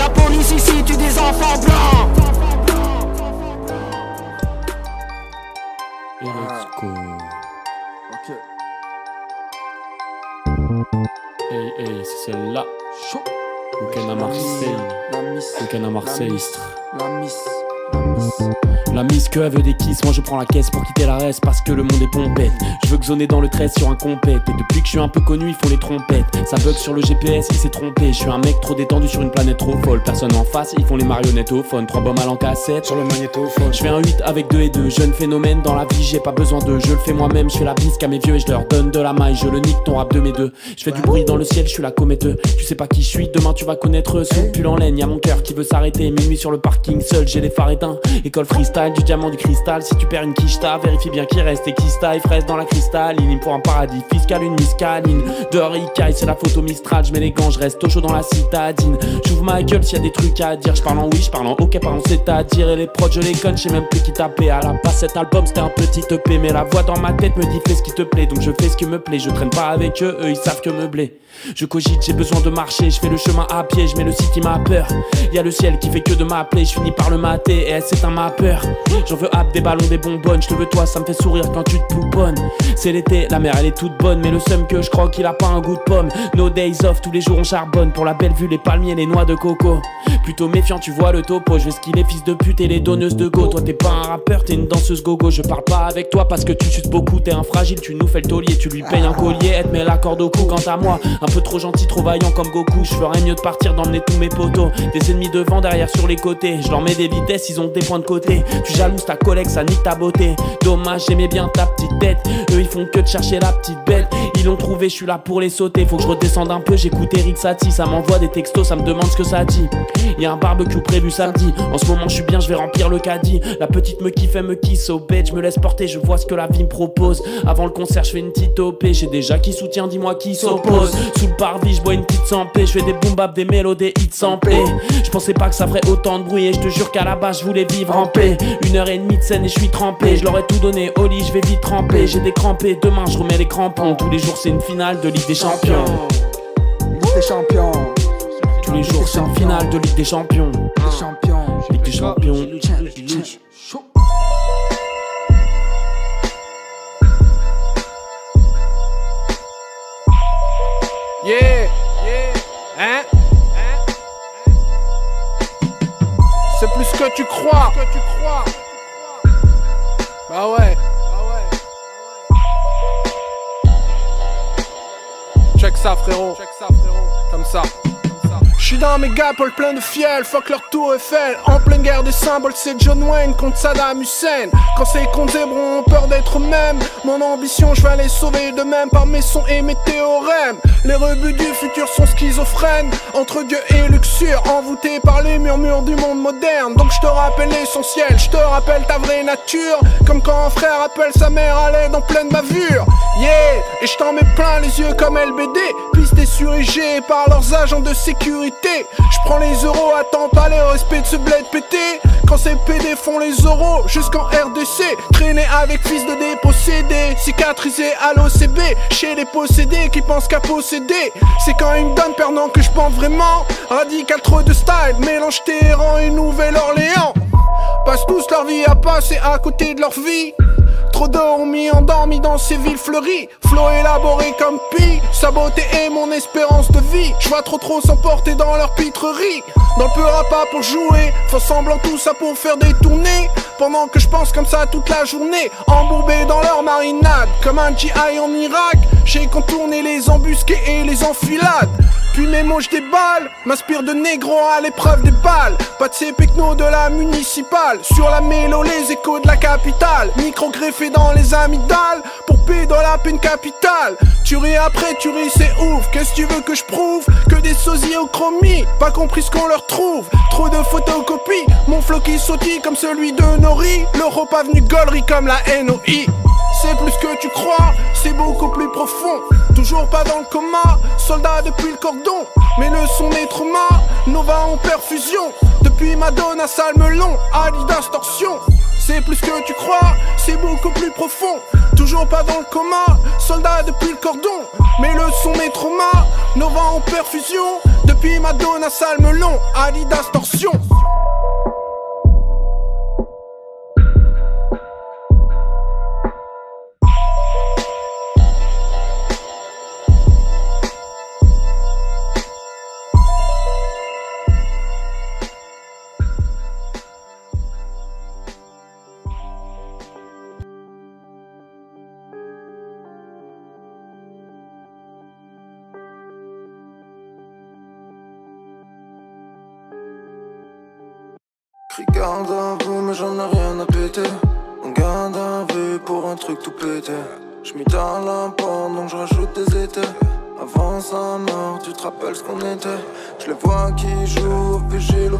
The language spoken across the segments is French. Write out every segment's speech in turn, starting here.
La police ici tue des enfants blancs. Et let's go. Ok. Hey, hey, c'est celle-là. Chaud. Week-end à Marseille. La miss. Week-end à Marseille. La miss. La mise que veut des kisses, moi je prends la caisse pour quitter la reste parce que le monde est pompette. Je veux que zoner dans le 13 sur un compète. Et depuis que je suis un peu connu, ils font les trompettes. Ça bug sur le GPS, il s'est trompé. Je suis un mec trop détendu sur une planète trop folle. Personne en face, ils font les marionnettes au phone. Trois bombes à en cassette. Sur le magnétophone. Je fais un 8 avec 2 et 2 Jeune phénomène dans la vie, j'ai pas besoin de Je le fais moi-même, je fais la bise à mes vieux et je leur donne de la maille. Je le nique ton rap de mes deux. Je fais du bruit dans le ciel, je suis la comète. Tu sais pas qui je suis, demain tu vas connaître. Sous pull en laine, y'a mon cœur qui veut s'arrêter. Minuit sur le parking, seul, j'ai les phares éteints. École freestyle, du diamant, du cristal. Si tu perds une quicheta, vérifie bien qu'il reste et qui et fraise dans la cristalline. Faut un paradis fiscal, une miscaline. De ricaille, c'est la photo Mistral. Je mets les gants, je reste au chaud dans la citadine. J'ouvre ma gueule s'il y a des trucs à dire. Je parle en oui, je en ok, parle en c'est-à-dire. Et les prods, je les conne, je sais même plus qui taper. À la base, cet album c'était un petit EP. Mais la voix dans ma tête me dit fais ce qui te plaît. Donc je fais ce qui me plaît. Je traîne pas avec eux, eux ils savent que me blé. Je cogite, j'ai besoin de marcher. Je fais le chemin à pied, je mets le site qui m'a peur. Y a le ciel qui fait que de m'appeler. Je finis par le mater et c'est un ma peur. J'en veux hâte des ballons, des bonbonnes. Je te veux toi, ça me fait sourire quand tu te pouponnes. C'est l'été, la mer elle est toute bonne. Mais le seum que je crois qu'il a pas un goût de pomme. No days off, tous les jours on charbonne. Pour la belle vue, les palmiers, les noix de coco. Plutôt méfiant, tu vois le topo. Je vais skiller fils de pute et les donneuses de go. Toi t'es pas un rappeur, t'es une danseuse gogo. Je parle pas avec toi parce que tu suces beaucoup. T'es un fragile, tu nous fais le taulier. Tu lui payes un collier, elle te met la corde au cou. Quant à moi, un peu trop gentil, trop vaillant comme Goku. Je ferais mieux de partir d'emmener tous mes potos. Des ennemis devant, derrière, sur les côtés. Je leur mets des vitesses, ils ont des points de côté. Tu jalouses ta collègue, ça nique ta beauté. Dommage, j'aimais bien ta petite tête. Eux, ils font que de chercher la petite bête. Ils l'ont trouvé, je suis là pour les sauter. Faut que je redescende un peu, j'écoute Eric Satie. Ça m'envoie des textos, ça me demande ce que ça dit. Y a un barbecue prévu samedi. En ce moment, je suis bien, je vais remplir le caddie. La petite me kiffe, elle me kiss au bête. Je me laisse porter, je vois ce que la vie me propose. Avant le concert, je fais une petite OP. J'ai déjà qui soutient, dis-moi qui s'oppose. Sous le parvis, je bois une petite sans. Je fais des boom bap, des mélodies, hits samplés. Je pensais pas que ça ferait autant de bruit. Et je te jure qu'à la base, je voulais vivre en paix. Une heure et demie de scène et je suis trempé. Je leur ai tout donné au lit, je vais vite tremper. J'ai décrampé, demain je remets les crampons. Tous les jours, c'est une finale de Ligue des Champions. Ligue des champions. Tous les jours, c'est une finale de Ligue des Champions. Des champions. Ligue des Champions. Yeah, yeah, hein, hein, C'est plus que tu crois. Que tu crois. Bah ouais. Check ça frérot. Check ça frérot. Comme ça. J'suis dans mes gapoles plein de fiel, fuck leur tour Eiffel. En pleine guerre des symboles, c'est John Wayne contre Saddam Hussein. Quand ces contre zébrons ont peur d'être eux-mêmes. Mon ambition, je vais les sauver de même par mes sons et mes théorèmes. Les rebuts du futur sont schizophrènes. Entre Dieu et luxure, envoûtés par les murmures du monde moderne. Donc je te rappelle l'essentiel, je te rappelle ta vraie nature. Comme quand un frère appelle sa mère à l'aide en pleine bavure. Yeah, et je t'en mets plein les yeux comme LBD Pistés sur par leurs agents de sécurité je prends les euros, attends pas les respects de ce bled pété. Quand ces PD font les euros jusqu'en RDC Traîner avec fils de dépossédés Cicatrisé à l'OCB Chez les possédés qui pensent qu'à posséder. C'est quand ils me donnent perdant que je pense vraiment. Radical trop de style Mélange Téhéran et Nouvelle-Orléans. Passent tous leur vie à passer à côté de leur vie Trop dormi, endormi dans ces villes fleuries. Flow élaboré comme pi. Sa beauté est mon espérance de vie. Je vois trop trop s'emporter dans leur pitrerie. Dans le à pas pour jouer. Font semblant tout ça pour faire des tournées. Pendant que je pense comme ça toute la journée. Embourbé dans leur marinade. Comme un GI en Irak. J'ai contourné les embusqués et les enfilades. Puis mes mots des balles m'inspire de négro à l'épreuve des balles. Pas de ces pecnos de la municipale. Sur la mélo les échos de la capitale. Micro fait dans les amygdales Pour dans la peine capitale Tu ris après, tu ris, c'est ouf Qu'est-ce que tu veux que je prouve? Que des sosies au chromie Pas compris ce qu'on leur trouve Trop de photocopies Mon flow qui sautille comme celui de Nori L'Europe venu gollerie comme la NOI c'est plus que tu crois, c'est beaucoup plus profond. Toujours pas dans le coma, soldat depuis le cordon. Mais le son est trop mal, Nova en perfusion. Depuis Madonna, Salmelon, Adidas torsion. C'est plus que tu crois, c'est beaucoup plus profond. Toujours pas dans le coma, soldat depuis le cordon. Mais le son est trop mal, Nova en perfusion. Depuis Madonna, Salmelon, Adidas torsion. J'en ai rien à péter. On garde un vue pour un truc tout pété. J'm'y la donc j'rajoute des étés. Avant sa mort, tu te rappelles ce qu'on était Je les vois qui jouent au vigile au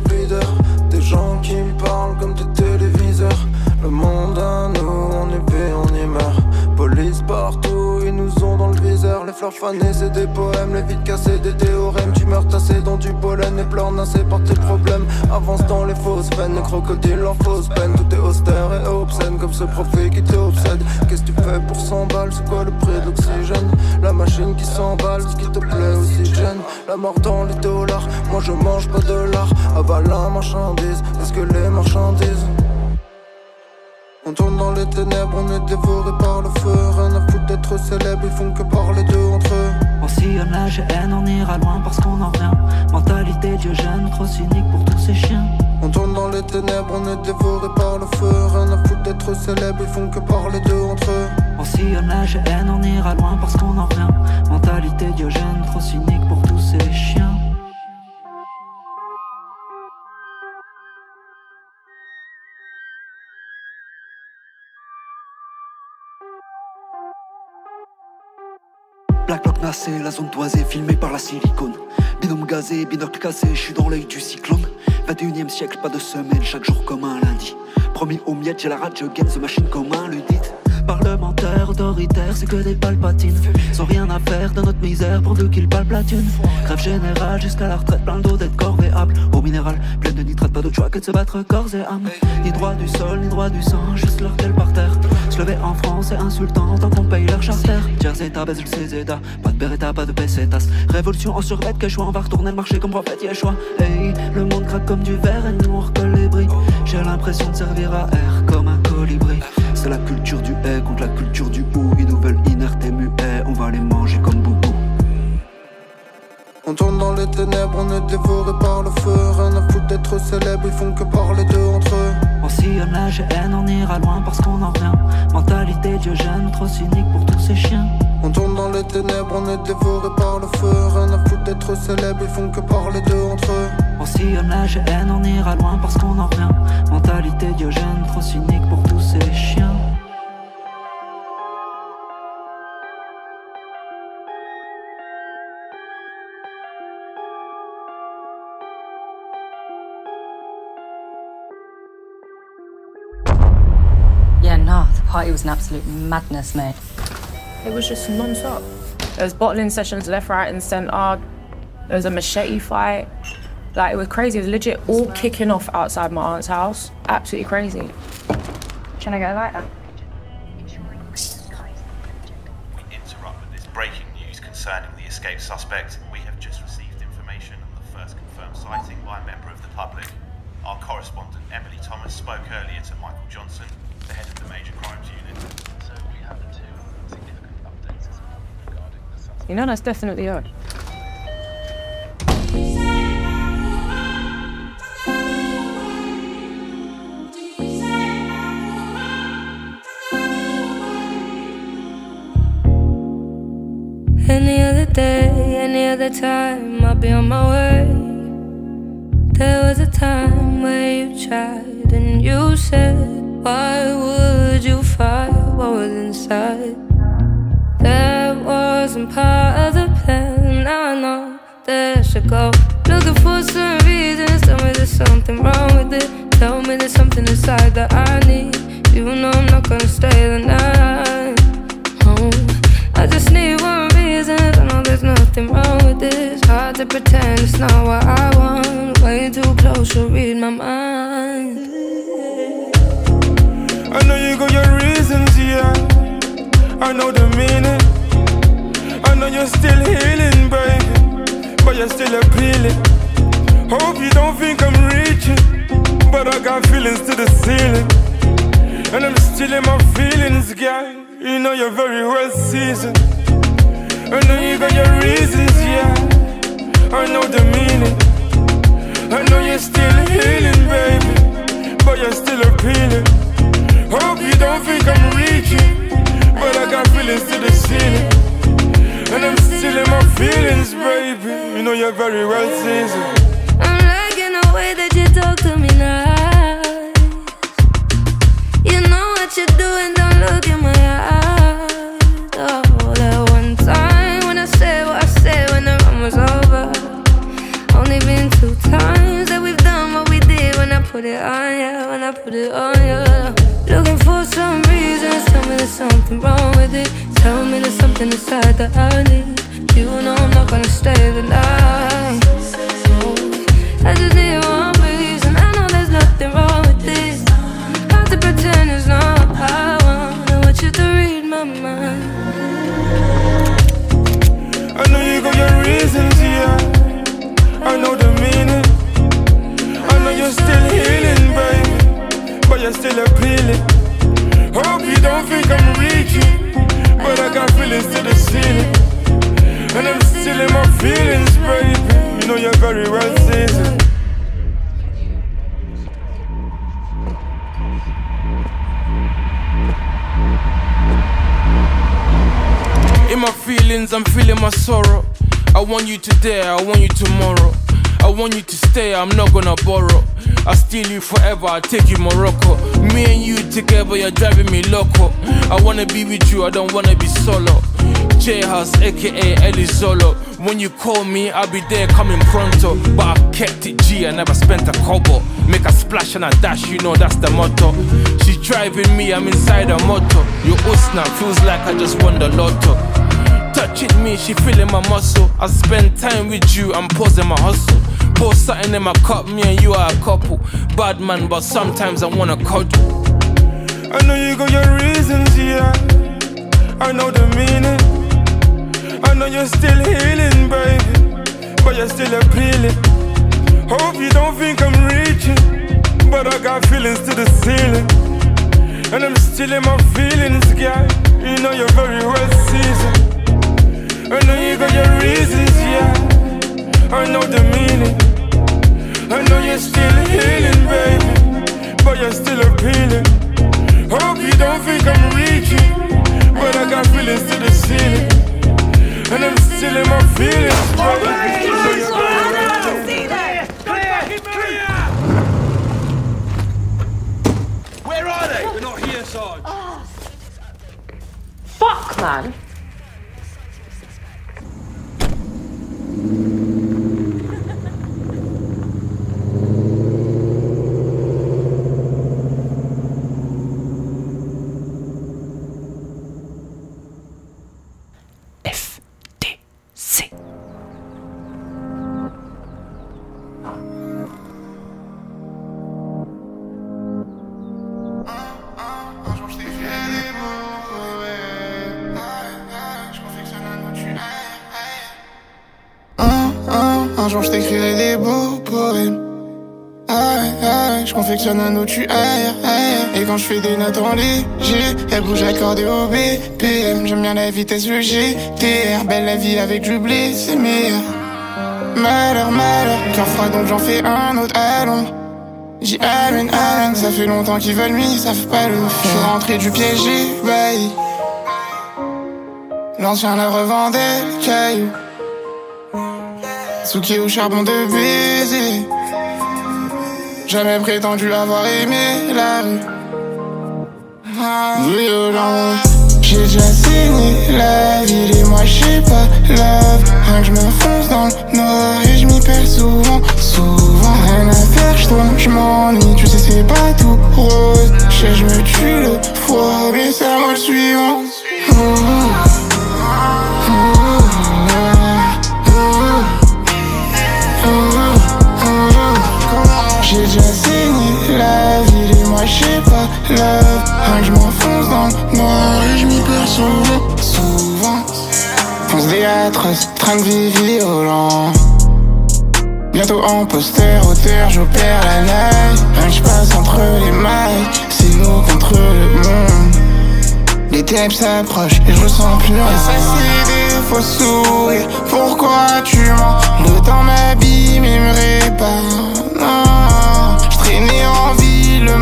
Des gens qui me parlent comme des téléviseurs Le monde à nous, on y vit, on y meurt Police partout, ils nous ont dans le viseur. Les fleurs fanées, c'est des poèmes Les vides cassés, des théorèmes. Tu meurs tassé dans du pollen Et pleurs nassés par tes problèmes. Avance dans les fausses peines Les crocodiles en fausse peine. Tout est austère et obscène Comme ce profit qui t'obsède. Qu'est-ce que tu fais pour 100 balles? C'est quoi le prix de l'oxygène? La machine qui s'emballe ce qui te plaît aussi gêne La mort dans les dollars, moi je mange pas de l'art Aval la marchandise, est-ce que les marchandises on tourne dans les ténèbres, on est dévoré par le feu. Rien à foutre d'être célèbre, ils font que parler d'eux entre eux. On sillonne la GN, on ira loin parce qu'on en revient Mentalité diogène, trop cynique pour tous ces chiens. On tourne dans les ténèbres, on est dévoré par le feu. Rien à foutre d'être célèbre, ils font que parler d'eux entre eux. On sillonne la GN, on ira loin parce qu'on en revient Mentalité diogène, trop cynique pour tous ces chiens La zone toisée filmée par la silicone. Binôme gazé, binocle cassé, je suis dans l'œil du cyclone. 21 e siècle, pas de semaine, chaque jour comme un lundi. Promis au miette, j'ai la rage, gagne the machine comme un ludite. Parlementaire, autoritaire, c'est que des palpatines. Sans rien à faire de notre misère pour qu'ils palplatune. Grève générale jusqu'à la retraite, plein d'eau d'être corvéable. Au minéral, plein de nitrate, pas d'autre choix que de se battre corps et âme. Ni droit du sol, ni droit du sang, juste leur par terre. Se lever en France, c'est insultant tant qu'on paye leur charter. Jersey, ta baisse le pas de beretta, pas de pesetas. Révolution en survêt, que choix, on va retourner le marché comme prophète Yeshua. Hey, le monde craque comme du verre et nous on recolle les bris. J'ai l'impression de servir à air comme un colibri. C'est la culture du haie contre la culture du ou. Ils nous veulent inertes et muets, on va les manger comme boubou. On tourne dans les ténèbres, on est dévoré par le feu. Rien à foutre d'être célèbre, ils font que parler d'eux entre eux. On sillonne la GN, on ira loin parce qu'on en revient. Mentalité diogène, trop cynique pour tous ces chiens. On tourne dans les ténèbres, on est dévoré par le feu. Rien à foutre d'être célèbre, ils font que parler d'eux entre eux. On sillonne la GN, on ira loin parce qu'on en revient. Mentalité diogène, trop cynique pour tous ces chiens. Party was an absolute madness, mate. It was just non-stop. There was bottling sessions left, right, and centre. There was a machete fight. Like it was crazy. It was legit all kicking off outside my aunt's house. Absolutely crazy. Trying to get a lighter? We interrupt with this breaking news concerning the escaped suspect. We have just received information on the first confirmed sighting by a member of the public. Our correspondent Emily Thomas spoke earlier to Michael Johnson, the head of the Major Crimes Unit. So we have two significant updates regarding the suspect. You know, that's definitely odd. Any other day, any other time, I'll be on my way. There was a time where you tried and you said, Why would you fight? what was inside. That wasn't part of the plan. I know that should go. Looking for some reasons. Tell me there's something wrong with it. Tell me there's something inside that I need. You know I'm not gonna stay the night. Oh, I just need one reason. I know there's nothing wrong with this. Hard to pretend it's not what I want. Way too close to read my mind. Got your reasons, yeah. I know the meaning. I know you're still healing, baby. But you're still appealing. Hope you don't think I'm reaching. But I got feelings to the ceiling. And I'm still in my feelings, girl. You know you're very well seasoned. I know you got your reasons, yeah. I know the meaning. I know you're still healing, baby. But you're still appealing. Hope you don't think I'm reaching. But I got feelings to the ceiling. And I'm still in my feelings, baby. You know you're very well seasoned. I'm liking the way that you talk to me now. You know what you're doing, don't look in my eyes. Oh, that one time when I said what I said when the run was over. Only been two times that we've done what we did when I put it on you, when I put it on you. Some reasons, tell me there's something wrong with it. Tell me there's something inside that I need. You know I'm not gonna stay the night. I just need one reason. I know there's nothing wrong with this. Hard to pretend it's not what I want. I want you to read my mind. I know you got your reasons, yeah. I know the meaning. I know you're still healing, baby. But you're still appealing. Hope you don't think I'm reaching. But I got feelings to the ceiling. And I'm still in my feelings, baby. You know you're very well seasoned. In my feelings, I'm feeling my sorrow. I want you today, I want you tomorrow. I want you to stay, I'm not gonna borrow. I steal you forever, I take you Morocco. Me and you together, you're driving me loco. I wanna be with you, I don't wanna be solo. J House, aka Ellie Solo. When you call me, I'll be there coming pronto. But I kept it G, I never spent a kobo. Make a splash and a dash, you know that's the motto. She's driving me, I'm inside a motor. Your Usna feels like I just won the lotto. Touching me, she feeling my muscle. I spend time with you, I'm pausing my hustle. Pour something in my cup, me and you are a couple. Bad man, but sometimes I wanna cuddle. I know you got your reasons, yeah. I know the meaning. I know you're still healing, baby. But you're still appealing. Hope you don't think I'm reaching. But I got feelings to the ceiling. And I'm still in my feelings, girl. You know you're very well seasoned. I know you got your reasons, yeah. I know the meaning. I know you're still healing, baby. But you're still appealing. Hope you don't think I'm reaching. But I got feelings to the ceiling. And I'm still in my feelings, baby. Where are they? We're not here, Sarge. Fuck, man. Mm-hmm. Jour je t'écrirai des beaux poèmes. Aïe, aïe, je confectionne un tu aïe, aïe. Et quand je fais des notes en léger, elle bouge accordée au BPM. J'aime bien la vitesse, le GTR. Belle la vie avec du blé, c'est meilleur. Malheur, malheur, cœur froid donc j'en fais un autre à Londres. J'y amène, amène, ça fait longtemps qu'ils veulent m'y, ça fait pas le. Je suis rentré du piège, j'ai. L'ancien la revendait caillou. Souki au charbon de baiser. Jamais prétendu avoir aimé la rue. violent. J'ai déjà saigné la ville et moi je sais pas love. Que je m'enfonce dans le noir et je m'y perds souvent, souvent. Rien à faire, je tourne, je m'ennuie, tu sais c'est pas tout rose. Je je me tue le froid, mais c'est moi le suivant. Sais pas love. Que je m'enfonce dans le noir et je m'y perds souvent, souvent. Fonce des atroces, train de vie violent. Bientôt en poster, auteur, j'opère la night. Rien que je passe entre les mailles, c'est nous contre le monde. Les tapes s'approchent et je ressens plus rien. Ça, c'est des faux sourires. Pourquoi tu mens? Le temps m'abîme et me répare. Non, je traînais en ville, le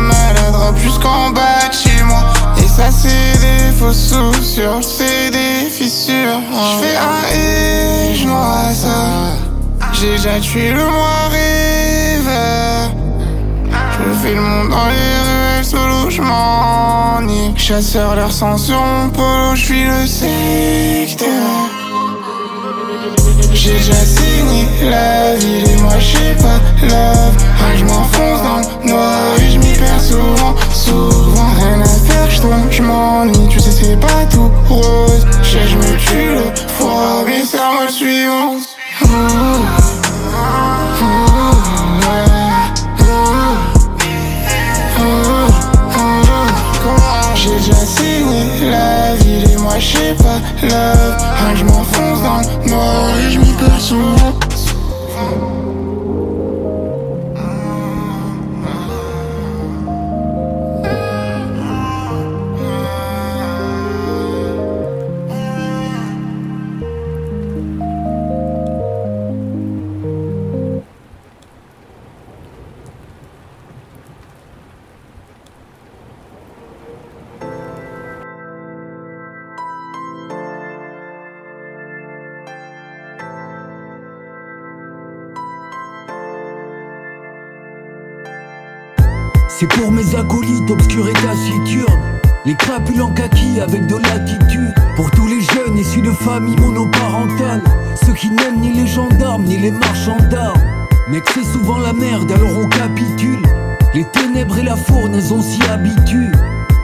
maladroit jusqu'en bas de chez moi. Et ça, c'est des faux soucis, c'est des fissures. Je fais un et je noie ça. J'ai déjà tué le moi rêveur. Je fais le monde dans les ruelles, solo m'ennuie. Chasseur leur sang sur mon polo, je suis le secteur. J'ai déjà saigné la ville et moi je sais pas love. Rien que je m'enfonce dans le noir et souvent, souvent. Rien à faire, je tourne, je m'ennuie, tu sais c'est pas tout rose. Je sais, je me tue le froid, mais moi le suivant. J'ai déjà saigné la ville et moi je sais pas love que je m'enfonce dans le noir et je m'y perds souvent C'est pour mes acolytes obscurs et taciturnes. Les crapules en kaki avec de l'attitude. Pour tous les jeunes issus de familles monoparentales. Ceux qui n'aiment ni les gendarmes ni les marchands d'armes. Mec c'est souvent la merde alors on capitule. Les ténèbres et la fournaise on s'y habitue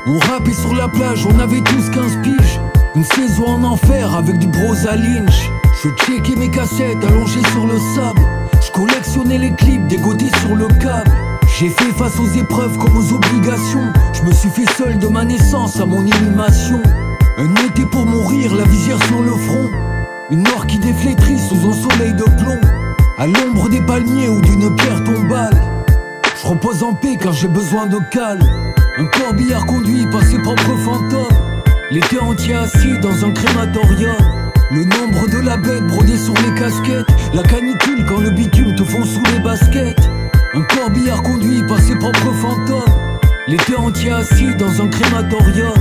On rappait sur la plage on avait tous 15 piges. Une saison en enfer avec du brosa lynch Je checkais mes cassettes allongées sur le sable. Je collectionnais les clips dégotés sur le câble j'ai fait face aux épreuves comme aux obligations. Je me suis fait seul de ma naissance à mon inhumation. Un été pour mourir, la visière sur le front. Une mort qui déflétrit sous un soleil de plomb. À l'ombre des palmiers ou d'une pierre tombale. Je repose en paix quand j'ai besoin de calme. Un corbillard conduit par ses propres fantômes. L'été entier assis dans un crématorium. Le nombre de la bête brodée sur les casquettes. La canicule quand le bitume te fond sous les baskets. Un corbillard conduit par ses propres fantômes. L'été entier assis dans un crématorium.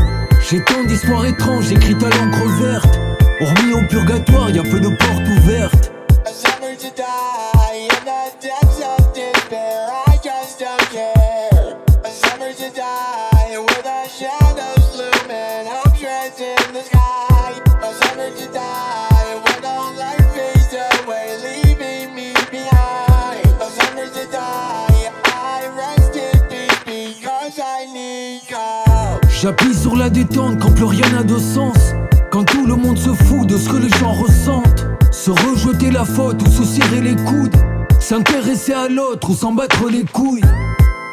J'ai tant d'histoires étranges écrites à l'encre verte. Hormis au purgatoire, y a peu de portes ouvertes. J'appuie sur la détente quand plus rien n'a de sens. Quand tout le monde se fout de ce que les gens ressentent. Se rejeter la faute ou se serrer les coudes. S'intéresser à l'autre ou s'en battre les couilles.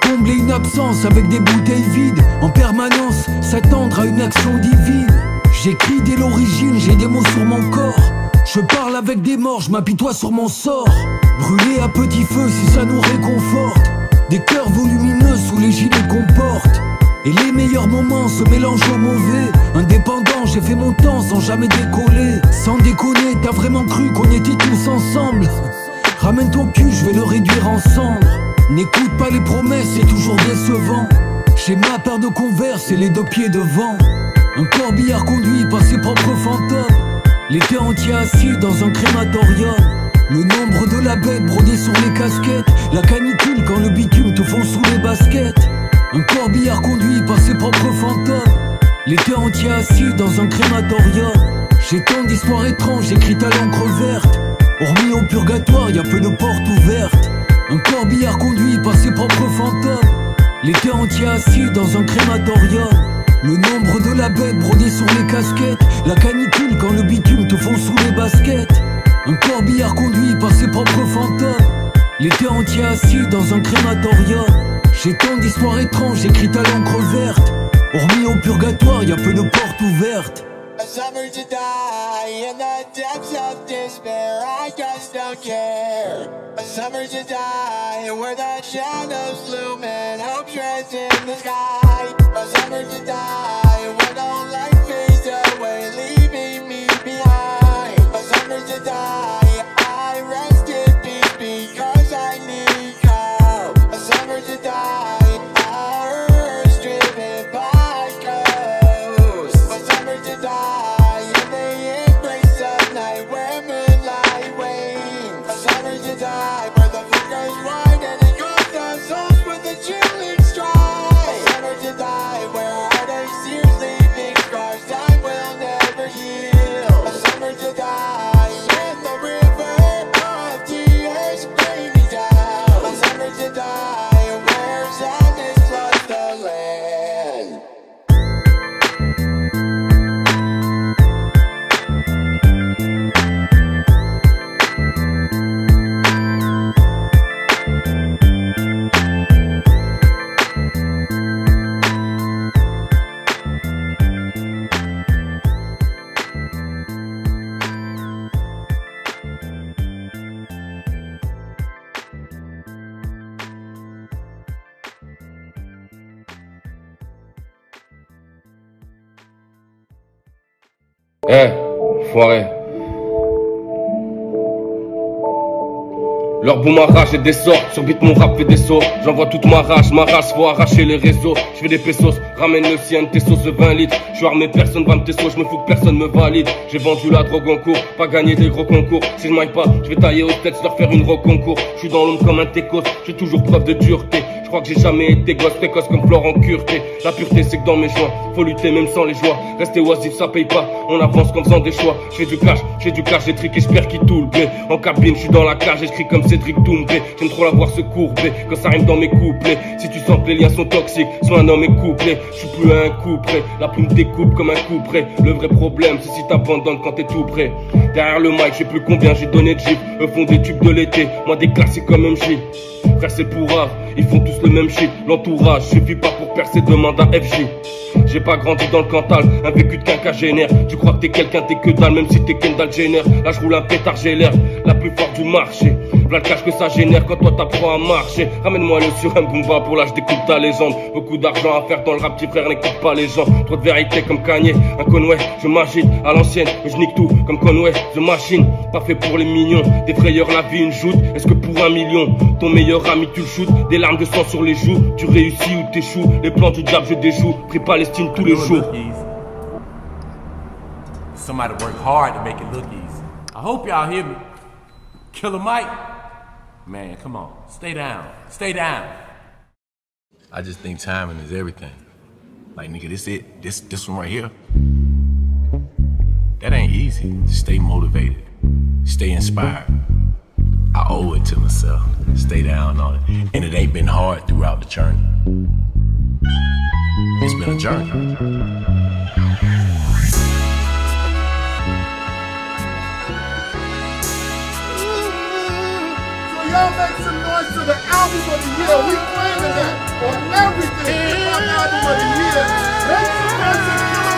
Combler une absence avec des bouteilles vides. En permanence, s'attendre à une action divine. J'écris dès l'origine, j'ai des mots sur mon corps. Je parle avec des morts, je m'apitoie sur mon sort. Brûler à petit feu si ça nous réconforte. Des cœurs volumineux sous les gilets qu'on porte. Et les meilleurs moments se mélangent aux mauvais. Indépendant, j'ai fait mon temps sans jamais décoller. Sans déconner, t'as vraiment cru qu'on était tous ensemble. Ramène ton cul, je vais le réduire en cendres. N'écoute pas les promesses, c'est toujours décevant. J'ai ma paire de converse et les deux pieds devant. Un corbillard conduit par ses propres fantômes. L'été entier assis dans un crématorium. Le nombre de la bête brodée sur les casquettes. La canicule quand le bitume te fond sous les baskets. Un corbillard conduit par ses propres fantômes. L'été entier assis dans un crématorium. J'ai tant d'histoires étranges écrites à l'encre verte. Hormis au purgatoire, y a peu de portes ouvertes. Un corbillard conduit par ses propres fantômes. L'été entier assis dans un crématorium. Le nombre de la bête brodé sur les casquettes. La canicule quand le bitume te fond sous les baskets. Un corbillard conduit par ses propres fantômes. L'été entier assis dans un crématorium. J'ai tant d'histoires étranges écrites à l'encre verte. Hormis au purgatoire, y a peu de portes ouvertes. A summer to die in the depths of despair. I just don't care. A summer to die where the shadows loom and hope shreds in the sky. A summer to die where no light fades away, boum m'arrache et des sorts, sur beat mon rap fait des sauts J'envoie toute ma rage, ma race, faut arracher les réseaux. Je fais des pesos, ramène le sien, tes sauces 20 litres. Je suis armé, personne va me tes je me fous que personne me valide. J'ai vendu la drogue en cours, pas gagné des gros concours. Si je maille pas, je vais tailler aux têtes, leur faire une rock concours Je suis dans l'ombre comme un técos, j'ai toujours preuve de dureté crois que j'ai jamais été gosse précoce comme Florent Cureté La pureté c'est que dans mes joints, faut lutter même sans les joies. Rester oisif ça paye pas, on avance qu'en faisant des choix. J'ai du cash, j'ai du cash, j'ai triqué, j'perds qui tout le blé En cabine, je suis dans la cage, j'écris comme Cédric Doumbé. J'aime trop la voir se courber, quand ça rime dans mes couplets. Si tu sens que les liens sont toxiques, sois un homme et couplé Je suis plus à un coup près, la plume découpe comme un coup près Le vrai problème c'est si t'abandonnes quand t'es tout prêt. Derrière le mic, j'ai plus combien j'ai donné de gifs. Eux font des tubes de l'été, moi des classiques comme MJ Pour ils font tous le même shit. L'entourage suffit pas pour percer, demande à FJ j'ai pas grandi dans le Cantal, un vécu de quinquagénaire. Tu crois que t'es quelqu'un, t'es que dalle, même si t'es Kendall Jenner Là je roule un pétard, j'ai l'air la plus forte du marché V'là le cash que ça génère quand toi t'apprends à marcher. Ramène-moi le sur un boomba pour là je découpe ta légende. Beaucoup d'argent à faire dans le rap, petit frère n'écoute pas les gens. Trop de vérité comme Kanye, un Conway, je m'agite à l'ancienne je nique tout comme Conway, The Machine Pas fait pour les mignons, des frayeurs la vie une joute. Est-ce que pour un million, ton meilleur ami tu le shootes Des larmes de sang sur les joues, tu réussis ou t'échoues? Les plans du diable je déjoue, prie Palestine tous les jours. Somebody work hard to make it look easy. I hope y'all hear me. Killer Mike. Man, come on. Stay down. Stay down. I just think timing is everything. Like nigga, this it. This this one right here. That ain't easy. Stay motivated. Stay inspired. I owe it to myself. Stay down on it. And it ain't been hard throughout the journey. It's been a journey. Y'all make some noise to the album of the year. We claiming that on everything. Album of the year. Make some noise to Killer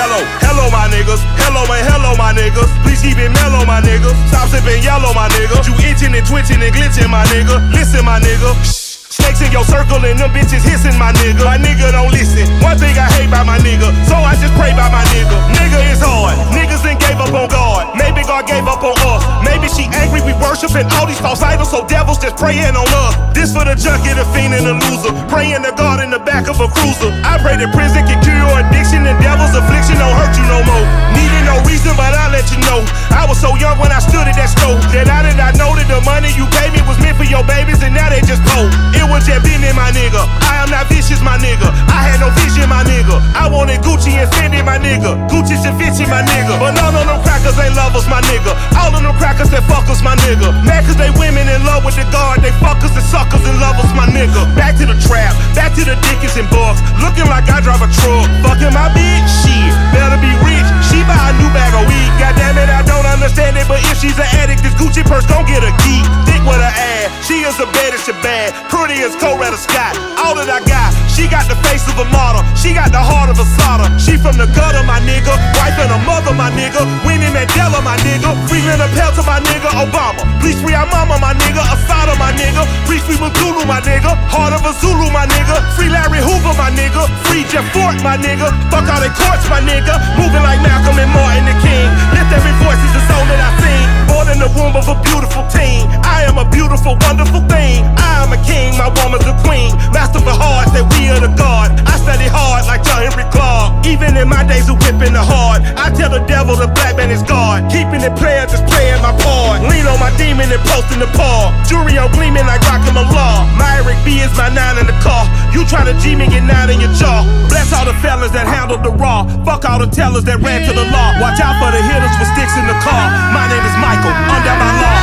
Hello, hello my niggas, hello and hello my niggas. Please keep it mellow my nigga. Stop sipping yellow my nigga. You itching and twitching and glitching my nigga. Listen my nigga. Snakes in your circle and them bitches hissing my nigga. My nigga don't listen. One thing I hate by my nigga, so I just pray by my nigga. Nigga is hard. Niggas done gave up on God. Maybe God gave up on us. Maybe she angry we worshiping all these false idols, so devils just praying on us. This for the junkie, the fiend, and the loser. Praying to God in the back of a cruiser. I pray that prison can cure your addiction and devil's affliction don't hurt you no more. Needed no reason, but I let you know. I was so young when I stood at that stove that I did not know that the money you gave me was meant for your babies and now they just cold. It was just been in my nigga. I am not vicious, my nigga. I had no vision, my nigga. I wanted Gucci and Fendi, my nigga. Gucci and Vinci, my nigga. But none of them crackers ain't lovers, my nigga. All of them crackers that fuckers, my nigga. Cause they women in love with the guard. They fuckers and suckers and lovers, my nigga. Back to the trap, back to the Dickens and Bucks. Looking like I drive a truck. Fucking my bitch, shit. Better be rich. Buy a new bag of weed. God damn it, I don't understand it. But if she's an addict, this Gucci purse gon' get a geek. Thick with her ass. She is the baddest she bad. Pretty as Coretta Scott. All that I got. She got the face of a model. She got the heart of a solder. She from the gutter, my nigga. Wife and a mother, my nigga. Winnie Mandela, my nigga. Free Linda Pelter, my nigga. Obama. Please free our mama, my nigga. Asada, my nigga. Free free Magulu, my nigga. Heart of a Zulu, my nigga. Free Larry Hoover, my nigga. Free Jeff Fort, my nigga. Fuck all the courts, my nigga. Moving like Malcolm Martin the King. Lift every voice is the soul that I sing. Born in the womb of a beautiful teen. I am a beautiful, wonderful thing. I am a king, my woman's a queen. Master for heart that we are the God. I study hard like John Henry Clark. Even in my days of whipping the hard, I tell the devil the black man is God. Keeping it player, just playing my part. Lean on my demon and posting the paw. Jury on gleaming like rockin' the law. My Eric B is my nine in the car. You try to G me, get nine in your jaw. Bless all the fellas that handled the raw. Fuck all the tellers that ran to the law. Watch out for the hitters with sticks in the car. My name is Michael, under my law.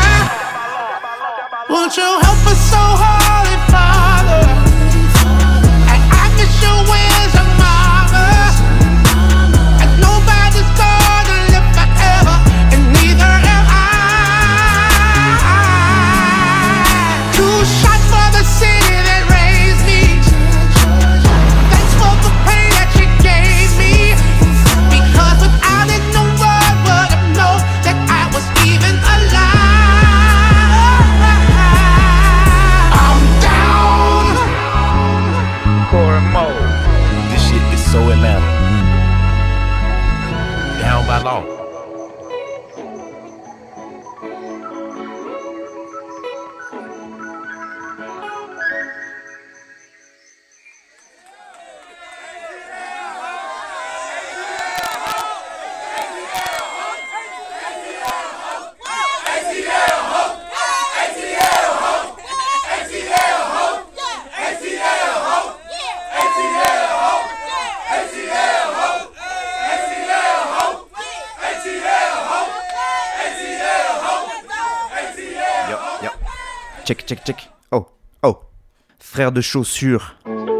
Won't you help us so holy, Check, check. Oh, oh. Frère de chaussures. On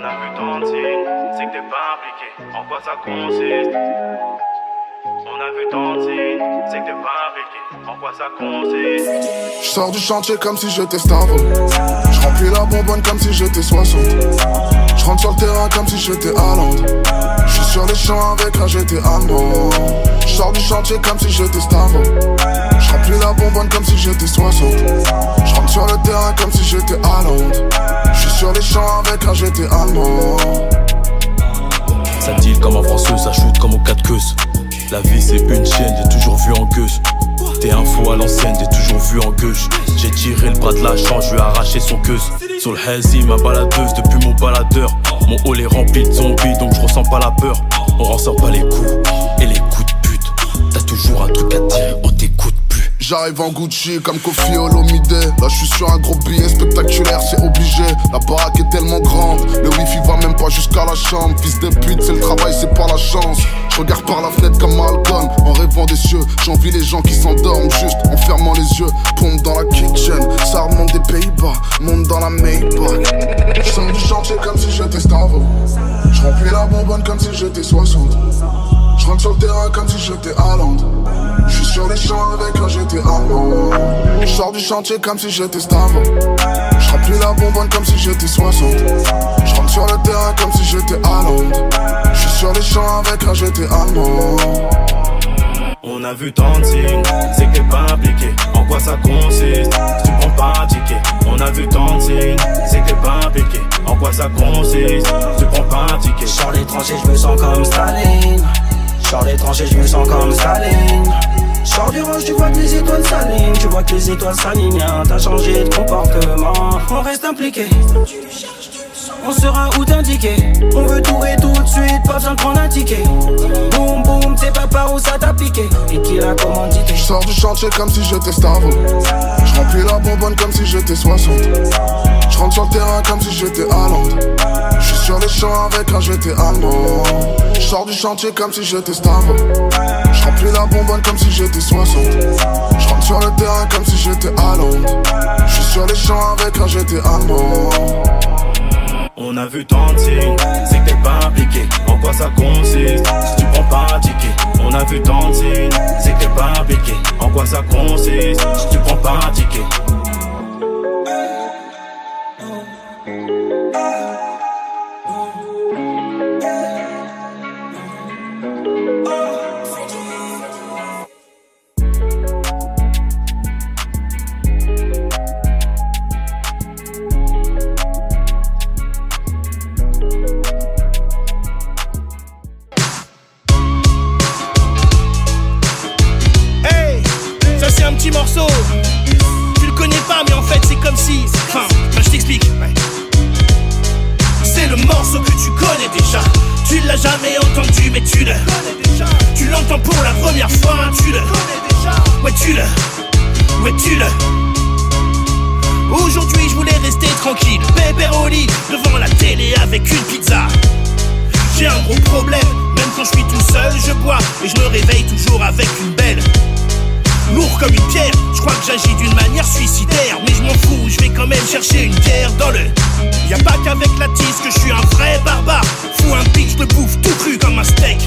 a vu ton signe, c'est que t'es pas impliqué. En quoi ça consiste? On a vu ton signe, c'est que t'es pas impliqué. En quoi ça consiste? Je sors du chantier comme si j'étais Stavro. Je remplis la bonbonne comme si j'étais 60. Je rentre sur le terrain comme si j'étais Haaland. Je suis sur les champs avec un GT allemand. Je sors du chantier comme si j'étais Stavro. Je remplis la bonbonne comme si j'étais 60. Je rentre sur le terrain comme si j'étais Haaland. Je suis sur les champs avec un GT allemand. Ça deal comme un français, ça shoot comme au 4 queues. La vie c'est une chaîne, j'ai toujours vu en gueuse. T'es un à l'ancienne, j'ai toujours vu en gueuche. J'ai tiré le bras de la chance, je lui ai arraché son queuse. Sur le hazy, ma baladeuse depuis mon baladeur. Mon hall est rempli de zombies, donc je ressens pas la peur. On ressent pas les coups et les coups de pute. T'as toujours un truc à dire, on t'écoute. J'arrive en Gucci comme Kofi Olomide. Là je suis sur un gros billet spectaculaire c'est obligé. La baraque est tellement grande Le wifi va même pas jusqu'à la chambre. Fils de pute c'est le travail c'est pas la chance. Je regarde par la fenêtre comme Malcolm. En rêvant des cieux J'envie les gens qui s'endorment juste en fermant les yeux. Pompe dans la kitchen Ça remonte des Pays-Bas Monte dans la Maybach. Je du chantier comme si j'étais Stavro Je la bonbonne comme si j'étais 60 je sur le terrain comme si j'étais Haaland Je suis sur les champs avec un GT allemand Je sors du chantier comme si j'étais Stavro Je remplis la bonbonne comme si j'étais 60 Je rentre sur le terrain comme si j'étais Haaland Je suis sur les champs avec un GT allemand On a vu tant de signes, c'est que t'es pas impliqué. En quoi ça consiste? Tu prends pas un ticket. On a vu tant de signes, c'est que t'es pas impliqué. En quoi ça consiste? Tu prends pas un ticket. Sur les tranchées, je me sens comme Staline. Sur les tranchées, je me sens comme Staline. Sors tu vois que les étoiles s'alignent. Tu vois que les étoiles s'alignent. T'as changé de comportement. On reste impliqué. on sera où t'indiquer? On veut tout et tout de suite, pas besoin de prendre un ticket. Boum boum, c'est pas par où ça t'a piqué. Et qui l'a commandité? Je sors du chantier comme si j'étais Stavo. Je remplis la bonbonne comme si j'étais 60. Je rentre sur le terrain comme si j'étais Hollande. Je suis sur les champs avec un j'étais allemand. Je sors du chantier comme si j'étais Stavo. Remplis la bonbonne comme si j'étais 60. Je rentre sur le terrain comme si j'étais Hollande. Je suis sur les champs avec un j'étais allemand. On a vu tant de signes, c'est que t'es pas impliqué. En quoi ça consiste? Si tu prends pas un ticket. On a vu tant de signes, c'est que t'es pas impliqué. En quoi ça consiste? Si tu prends pas un ticket. Connais déjà. Tu l'as jamais entendu, mais tu le. Tu l'entends pour la première fois, tu le. Ouais, tu le. Ouais, tu le. Aujourd'hui, je voulais rester tranquille, pepperoni, devant la télé avec une pizza. J'ai un gros problème, même quand je suis tout seul, je bois et je me réveille toujours avec une belle. Lourd comme une pierre, je crois que j'agis d'une manière suicidaire, mais je m'en fous, je vais quand même chercher une guerre dans le. Y a pas qu'avec la tisse que je suis un vrai barbare. Fous un pic, je bouffe tout cru comme un steak.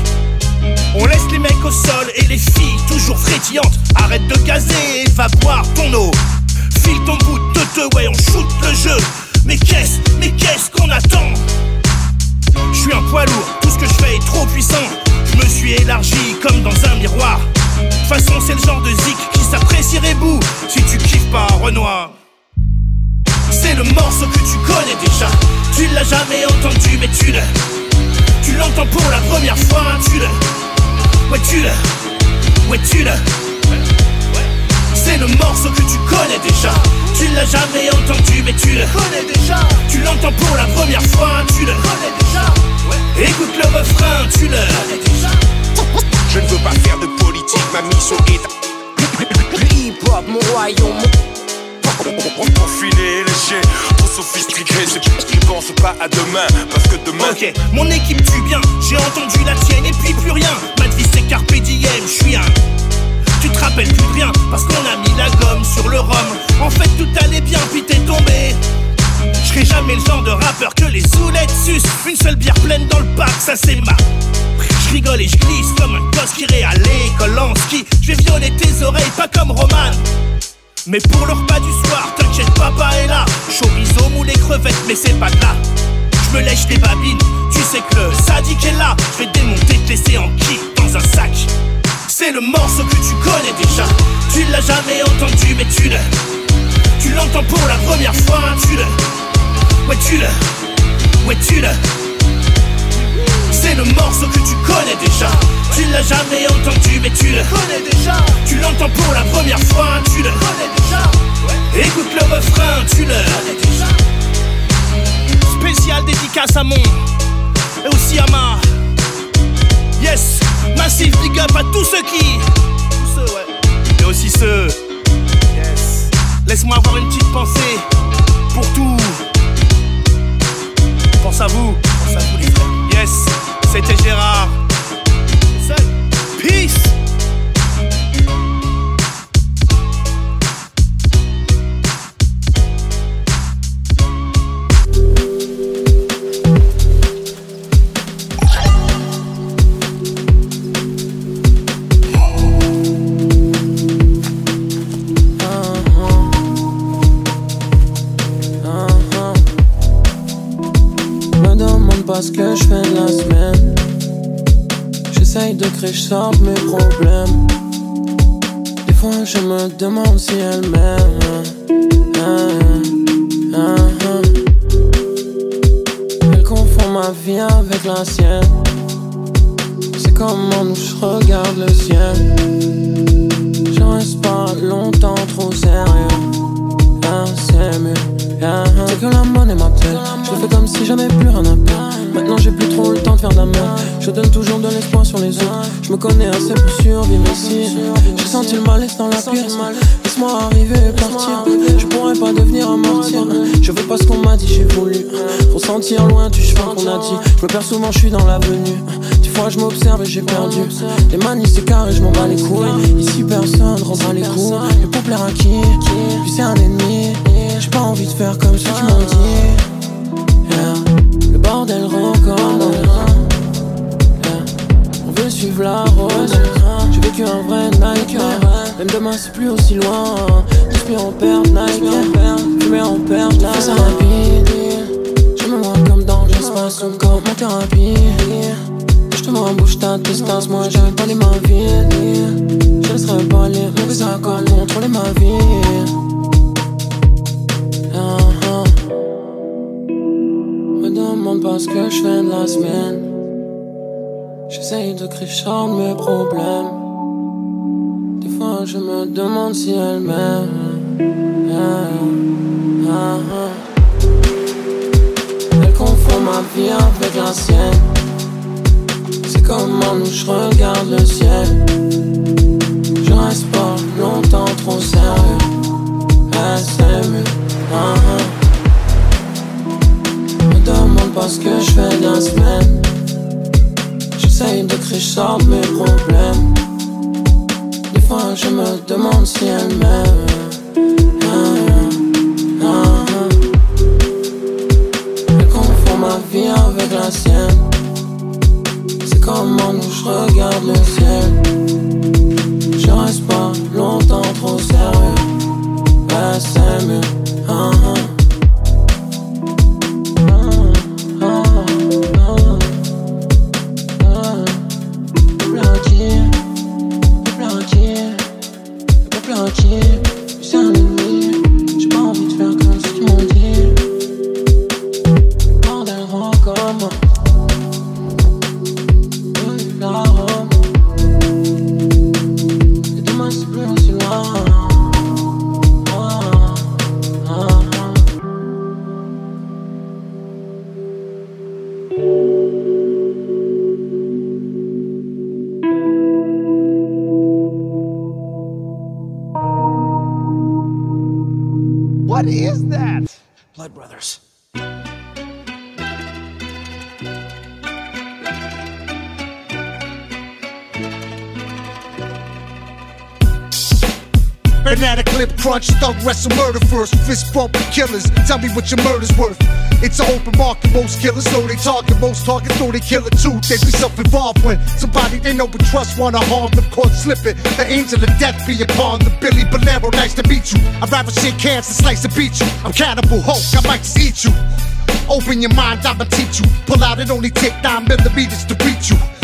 On laisse les mecs au sol et les filles toujours frétillantes. Arrête de gazer et va boire ton eau. File ton bout de te, ouais, on shoot le jeu. Mais qu'est-ce, mais qu'est-ce qu'on attend? Je suis un poids lourd, tout ce que je fais est trop puissant. Je me suis élargi comme dans un miroir. De toute façon, c'est le genre de zik qui s'apprécierait bout si tu kiffes pas Renoir. C'est le morceau que tu connais déjà. Tu l'as jamais entendu, mais tu le. Tu l'entends pour la première fois, tu le. Ouais, tu le. Ouais, tu le. C'est le morceau que tu connais déjà. Tu l'as jamais entendu, mais tu le connais déjà. Tu l'entends pour la première fois, tu le connais déjà. Écoute le refrain, tu le connais déjà. Je ne veux pas faire de politique, ma mission est à... Hip-hop, mon royaume. Filer léger, trop sophistiqué, c'est qui pense pas à demain, parce que demain. Ok, mon équipe tue bien, j'ai entendu la tienne et puis plus rien. Ma vie c'est carpe diem, je suis un. Tu te rappelles plus de rien parce qu'on a mis la gomme sur le rhum. En fait tout allait bien puis t'es tombé. Je serai jamais le genre de rappeur que les zoulettes sucent. Une seule bière pleine dans le parc, ça c'est ma. Je rigole et je glisse comme un gosse qui à l'école en ski. Je vais violer tes oreilles, pas comme Roman. Mais pour le repas du soir, t'inquiète, papa est là. Chorizo, moule et crevettes, mais c'est pas de là. Je me lèche les babines, tu sais que le sadique est là. Je vais te démonter, te laisser en kit dans un sac. C'est le morceau que tu connais déjà. Tu l'as jamais entendu, mais tu le. Tu l'entends pour la première fois, tu le. Ouais, tu le. Ouais, tu le. C'est le morceau que tu connais déjà. Tu l'as jamais entendu, mais tu le connais déjà. Tu l'entends pour la première fois, tu le connais déjà. Écoute le refrain, tu le connais déjà. Spécial dédicace à mon et aussi à ma. Yes, massive big up à tous ceux qui. Tous ceux, ouais. Et aussi ceux. Laisse-moi avoir une petite pensée pour tout. Pense à vous, pense à vous les frères. Yes, c'était Gérard. Pas ce que je fais de la semaine. J'essaye de créer, je sors mes problèmes. Des fois, je me demande si elle m'aime. Ah, ah, ah. Elle confond ma vie avec la sienne. C'est comment je regarde le ciel. Je donne toujours de l'espoir sur les autres. Je me connais assez pour survivre ici. J'ai senti le malaise dans la pièce. Laisse-moi arriver et partir. Je pourrais pas devenir un martyr. Je veux pas ce qu'on m'a dit, j'ai voulu. Ressentir loin du chemin qu'on a dit. Je me perds souvent, je suis dans l'avenue. Des fois je m'observe et j'ai perdu. Les manies c'est carré, je m'en bats les couilles. Ici personne rend les coups. Et pour plaire à qui Puis c'est un ennemi. J'ai pas envie de faire comme ceux qui m'ont dit. Le bordel recommence. Veut suivre la rose. J'ai vécu un vrai Nike. Même demain c'est plus aussi loin. J'espère en perdre Nike. Mets en là. ça rapide. Je me vois comme dans l'espace. Comme mon thérapie. Je te vois en bouche ta distance. Moi j'aime pas les mains vides. Je laisserai pas les mauvais accords contrôler ma vie. Me demande pas ce que je fais de la semaine. J'essaye de crier mes problèmes. Des fois je me demande si elle m'aime. Elle confond ma vie avec la sienne. C'est comment nous je regarde le ciel. Je reste pas longtemps trop sérieux. SMU. Me demande pas ce que je fais dans la semaine. J'essaye de crier, sors mes problèmes. Des fois je me demande si elle m'aime. Ah, ah, ah. Elle confond ma vie avec la sienne. C'est comment nous je regarde le ciel. Je reste pas longtemps trop sérieux. Thug wrestle murder first. Fist bump killers. Tell me what your murder's worth. It's an open market, most killers know they target, most targets know they kill it too. They be self-involved when somebody they know we trust wanna harm them, caught slipping. The angel of death be upon the Billy Bolero, nice to meet you. I'd rather shake hands slice and beat you. I'm Cannibal Hulk, I might just eat you. Open your mind, I'ma teach you. Pull out, it only take nine millimeters to reach you.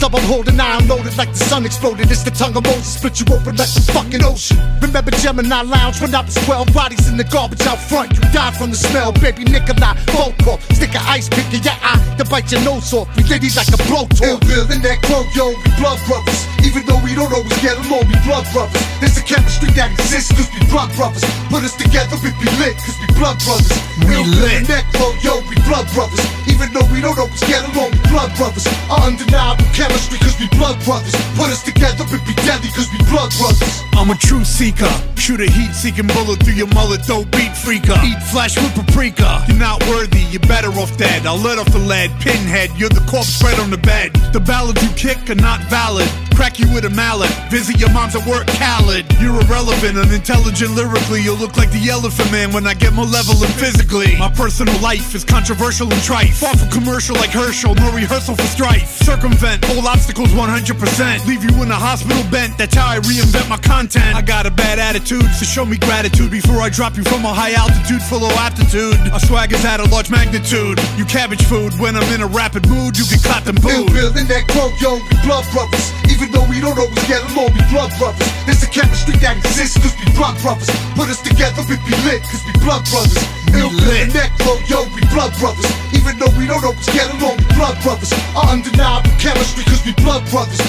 Stop, I'm holding iron loaded like the sun exploded. It's the tongue of Moses, split you open like the fucking ocean. Remember Gemini Lounge when I was 12, bodies in the garbage out front. You died from the smell, baby Nikolai Volkov. Stick an ice pick in your eye to bite your nose off. We litty like a blowtorch. Ill Bill in that crow, yo, we blood brothers. Even though we don't always get along, we blood brothers. There's a chemistry that exists, cause we blood brothers. Put us together, we be lit, cause we blood brothers. We Ill Bill lit. and that crow, yo, we blood brothers. Even though we don't always get along, we blood brothers. Our undeniable chemistry, cause we blood brothers. Put us together, we be deadly, cause we blood brothers. I'm a true seeker. Shoot a heat seeking bullet through your mullet, don't beat freaker. Eat flesh with paprika. You're not worthy, you're better off dead. I'll let off the lead, pinhead, you're the corpse spread on the bed. The ballads you kick are not valid. Crack you with a mallet. Visit your mom's at work, Khaled. You're irrelevant, unintelligent lyrically. You'll look like the elephant man when I get malevolent physically. My personal life is controversial and trite. Far from commercial like Herschel, no rehearsal for strife. Circumvent all obstacles 100%. Leave you in a hospital bent, that's how I reinvent my content. I got a bad attitude, so show me gratitude before I drop you from a high altitude full of aptitude. Our swag is at a large magnitude. You cabbage food, when I'm in a rapid mood, you get caught and Ill booed. Bill that crow, yo, blood brothers. Even though we don't always get along, we blood brothers. There's a chemistry that exists, cause we blood brothers. Put us together, we be lit, cause we blood brothers. Ill Bill and that crow, yo, we blood brothers. Even though we don't always get along, we blood brothers. Our undeniable chemistry, cause we blood brothers.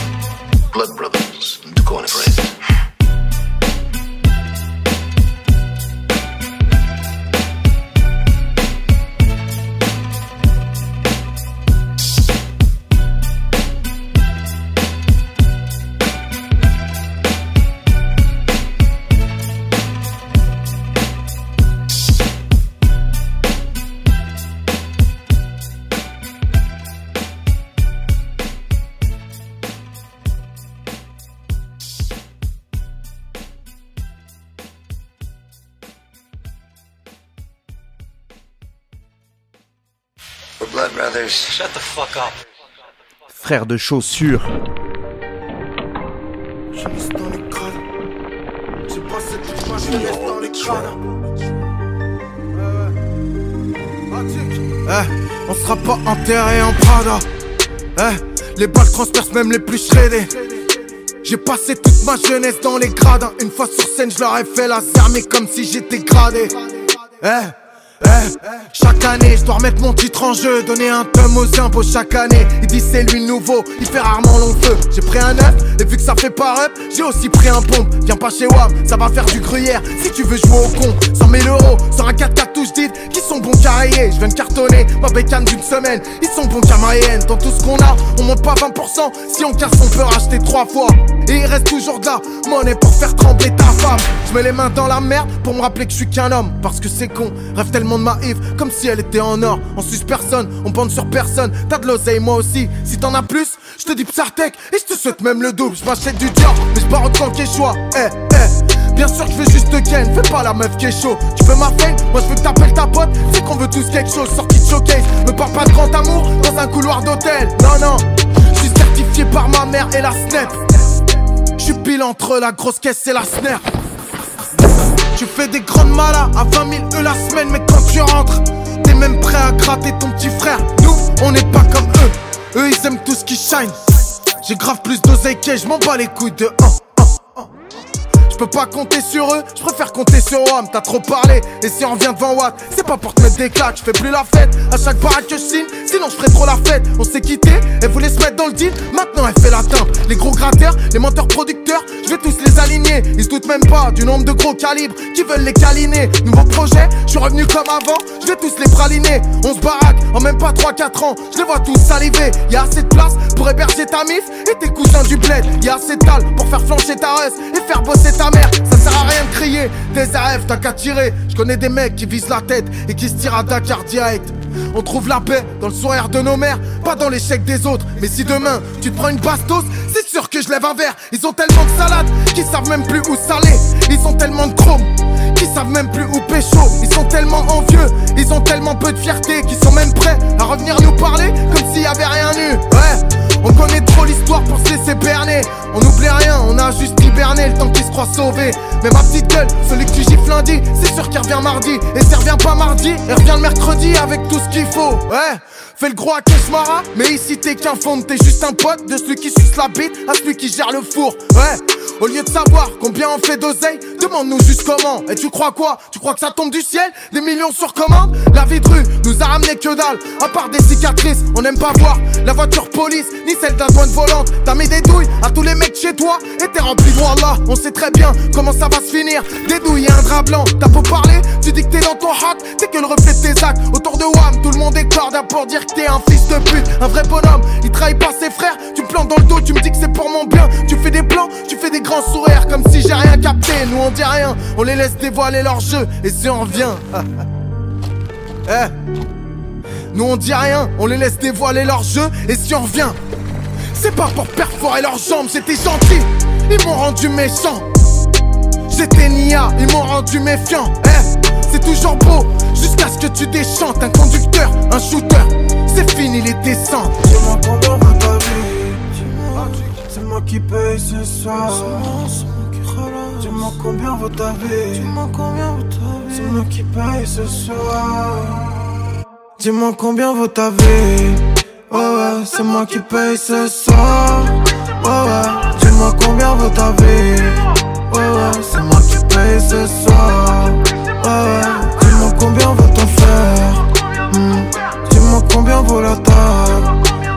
Blood Brothers, tuko friend. blood brothers. Shut the fuck up. Frère de chaussures. J'ai dans les crânes. J'ai passé toute ma jeunesse dans les crânes. Eh, on sera pas enterré en Prada. Eh, les balles transpercent même les plus shreddés. J'ai passé toute ma jeunesse dans les gradins. Une fois sur scène, je leur ai fait la mais comme si j'étais gradé. Eh, eh, chaque année, je dois remettre mon titre en jeu, donner un tome aux impôts chaque année. Il dit c'est lui nouveau, il fait rarement long feu. J'ai pris un œuf, et vu que ça fait pas up, j'ai aussi pris un pompe. Viens pas chez WAM, ça va faire du gruyère. Si tu veux jouer au con, 100 000 euros sur un 4 4 touche dit qui sont bons carriés. Je viens de cartonner ma bécane d'une semaine, ils sont bons qu'à. Dans tout ce qu'on a, on monte pas 20%. Si on casse, on peut racheter trois fois. Et il reste toujours de la monnaie pour faire trembler ta femme. Je mets les mains dans la merde pour me rappeler que je suis qu'un homme. Parce que c'est con, rêve tellement de ma Yves comme si elle était en or. On suce personne, on bande sur personne. T'as de l'oseille, moi aussi. Si t'en as plus, je te dis Psartek et je te souhaite même le double. Je m'achète du dior, mais je pars autant qu'Echoua. Eh, eh. Bien sûr je veux juste te ken, fais pas la meuf qui est chaud. Tu veux ma fame, moi je veux que t'appelles ta pote. C'est qu'on veut tous quelque chose, sorti de showcase. Me parle pas de grand amour dans un couloir d'hôtel. Non, non, je suis certifié par ma mère et la snap. Je suis pile entre la grosse caisse et la snare. Tu fais des grandes malas à 20 000 euros la semaine, mais quand tu rentres, t'es même prêt à gratter ton petit frère. Nous, on n'est pas comme eux. Eux, ils aiment tout ce qui shine. J'ai grave plus d'oseille que je m'en bats les couilles de 1. Peux pas compter sur eux, je préfère compter sur WAM, t'as trop parlé. Et si on revient devant Watt, c'est pas pour te mettre des claques, je fais plus la fête. À chaque baraque que je signe, sinon je ferais trop la fête. On s'est quitté, elle voulait se mettre dans le deal, maintenant elle fait la teinte. Les gros gratteurs, les menteurs producteurs, je vais tous les aligner. Ils se doutent même pas du nombre de gros calibres qui veulent les câliner. Nouveau projet, je suis revenu comme avant, je vais tous les praliner. On se baraque en même pas 3-4 ans, je les vois tous saliver. Y'a assez de place pour héberger ta mif et tes cousins du bled. Y'a assez de dalle pour faire flancher ta reste et faire bosser ta Ça sert à rien de crier, des AF t'as qu'à tirer. Je connais des mecs qui visent la tête et qui se tirent à Dakar direct. On trouve la paix dans le sourire de nos mères, pas dans l'échec des autres. Mais si demain tu te prends une bastos, c'est sûr que je lève un verre. Ils ont tellement de salade qu'ils savent même plus où saler. Ils ont tellement de chrome qu'ils savent même plus où pécho. Ils sont tellement envieux, ils ont tellement peu de fierté qu'ils sont même prêts à revenir nous parler comme s'il y avait rien eu. Ouais. On connaît trop l'histoire pour se laisser berner. On n'oublie rien, on a juste hiberné le temps qu'il se croit sauvé. Mais ma petite gueule, celui que tu lundi, c'est sûr qu'il revient mardi. Et s'il revient pas mardi, il revient le mercredi avec tout ce qu'il faut. Ouais. Fais le gros à Keshmara, mais ici t'es qu'un fond, t'es juste un pote de celui qui suce la bite à celui qui gère le four. Ouais, au lieu de savoir combien on fait d'oseille, demande-nous juste comment. Et tu crois quoi? Tu crois que ça tombe du ciel? Des millions sur commande? La vie de rue nous a ramené que dalle, à part des cicatrices, on aime pas voir la voiture police, ni celle d'un douane volante. T'as mis toi, et t'es rempli de là. On sait très bien comment ça va se finir. Et un drap blanc, t'as beau parler, tu dis que t'es dans ton hot, t'es que le reflet de tes actes. Autour de WAM, tout le monde est corda pour dire que t'es un fils de pute, un vrai bonhomme. Il trahit pas ses frères, tu me plantes dans le dos, tu me dis que c'est pour mon bien. Tu fais des plans, tu fais des grands sourires comme si j'ai rien capté. Nous on dit rien, on les laisse dévoiler leur jeu, et si on revient. eh nous on dit rien, on les laisse dévoiler leur jeu et si on revient, c'est pas pour perforer leurs jambes, j'étais gentil, ils m'ont rendu méchant. J'étais Nia, ils m'ont rendu méfiant. Eh, c'est toujours beau, jusqu'à ce que tu déchantes. Un conducteur, un shooter, c'est fini les descentes. Dis-moi combien vaut ta vie C'est moi qui paye ce soir. Dis-moi combien vaut ta vie? Dis-moi combien vaut ta vie? C'est moi qui paye ce soir. Dis-moi combien vaut ta vie? Ouais c'est moi qui paye ce soir. Ouais dis-moi combien vaut ta vie. Ouais ouais, c'est moi qui paye ce soir. Ouais dis-moi combien vaut ton frère. Hmm, Dis-moi combien vaut la table.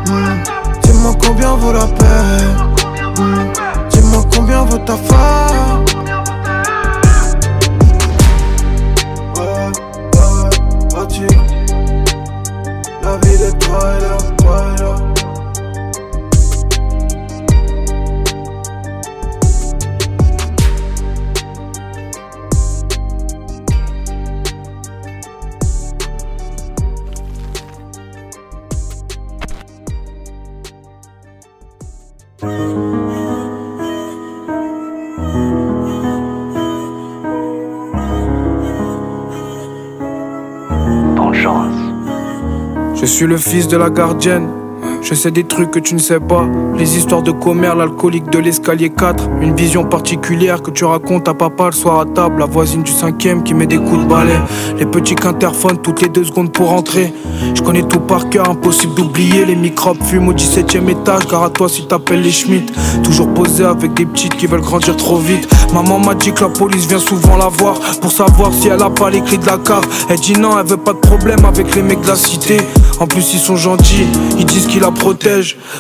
Hmm, Dis-moi combien vaut la paix. Hmm, Dis-moi combien vaut ta femme I'll be the toilet, toilet. Je suis le fils de la gardienne. Je sais des trucs que tu ne sais pas. Les histoires de commère, l'alcoolique de l'escalier 4. Une vision particulière que tu racontes à papa le soir à table. La voisine du cinquième qui met des coups de balai. Les petits qu'interphonent toutes les deux secondes pour entrer. Je connais tout par cœur, impossible d'oublier. Les microbes fument au 17 e étage. Gare à toi si t'appelles les Schmitt. Toujours posé avec des petites qui veulent grandir trop vite. Maman m'a dit que la police vient souvent la voir. Pour savoir si elle a pas les clés de la carte. Elle dit non, elle veut pas de problème avec les mecs de la cité. En plus, ils sont gentils, ils disent qu'ils la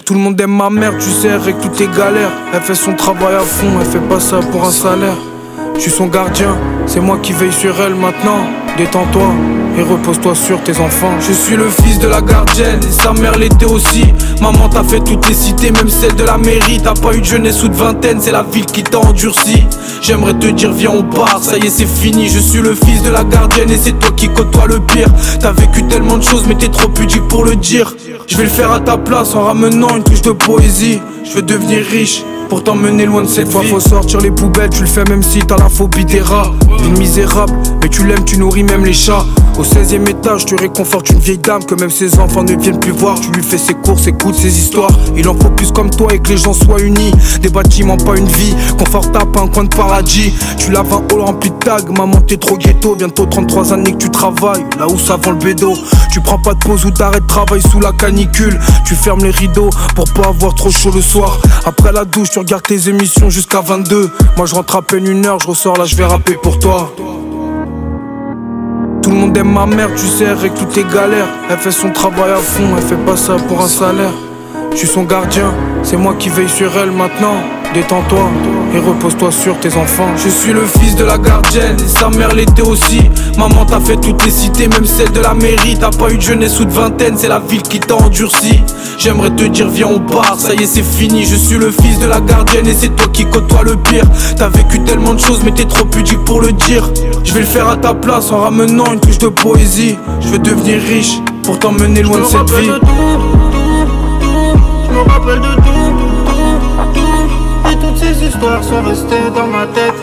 Tout le monde aime ma mère, tu sais, avec toutes les galères. Elle fait son travail à fond, elle fait pas ça pour un salaire. Je suis son gardien, c'est moi qui veille sur elle maintenant. Détends-toi et repose-toi sur tes enfants. Je suis le fils de la gardienne et sa mère l'était aussi. Maman t'a fait toutes les cités, même celle de la mairie. T'as pas eu de jeunesse ou de vingtaine, c'est la ville qui t'a endurci. J'aimerais te dire, viens, on part, ça y est, c'est fini. Je suis le fils de la gardienne et c'est toi qui côtoie le pire. T'as vécu tellement de choses, mais t'es trop pudique pour le dire. Je vais le faire à ta place en ramenant une touche de poésie. Je veux devenir riche pour t'emmener loin de cette fois faut sortir les poubelles, tu le fais même si t'as la phobie des rats. Une misérable, mais tu l'aimes, tu nourris même les chats. Au 16ème étage, tu réconfortes une vieille dame Que même ses enfants ne viennent plus voir. Tu lui fais ses courses, écoute ses histoires. Il en faut plus comme toi et que les gens soient unis. Des bâtiments, pas une vie, confortable, pas un coin de paradis. Tu laves un hall rempli de tags, maman t'es trop ghetto. Bientôt 33 années que tu travailles, là où ça vend le bédo. Tu prends pas de pause ou t'arrêtes travail sous la canicule. Tu fermes les rideaux pour pas avoir trop chaud le soir Après la douche, tu regardes tes émissions jusqu'à 22. Moi je rentre à peine une heure, je ressors là, je vais rapper pour toi. Tout le monde aime ma mère, tu sais, avec toutes tes galères. Elle fait son travail à fond, elle fait pas ça pour un salaire. Je suis son gardien, c'est moi qui veille sur elle maintenant. Détends-toi et repose-toi sur tes enfants. Je suis le fils de la gardienne et sa mère l'était aussi. Maman t'a fait toutes les cités, même celle de la mairie. T'as pas eu de jeunesse ou de vingtaine, c'est la ville qui t'a endurci. J'aimerais te dire, viens, on part, ça y est, c'est fini. Je suis le fils de la gardienne et c'est toi qui côtoie le pire. T'as vécu tellement de choses, mais t'es trop pudique pour le dire. Je vais le faire à ta place en ramenant une touche de poésie. Je veux devenir riche pour t'emmener loin de cette vie. Je me rappelle de tout, ces histoires sont restées dans ma tête.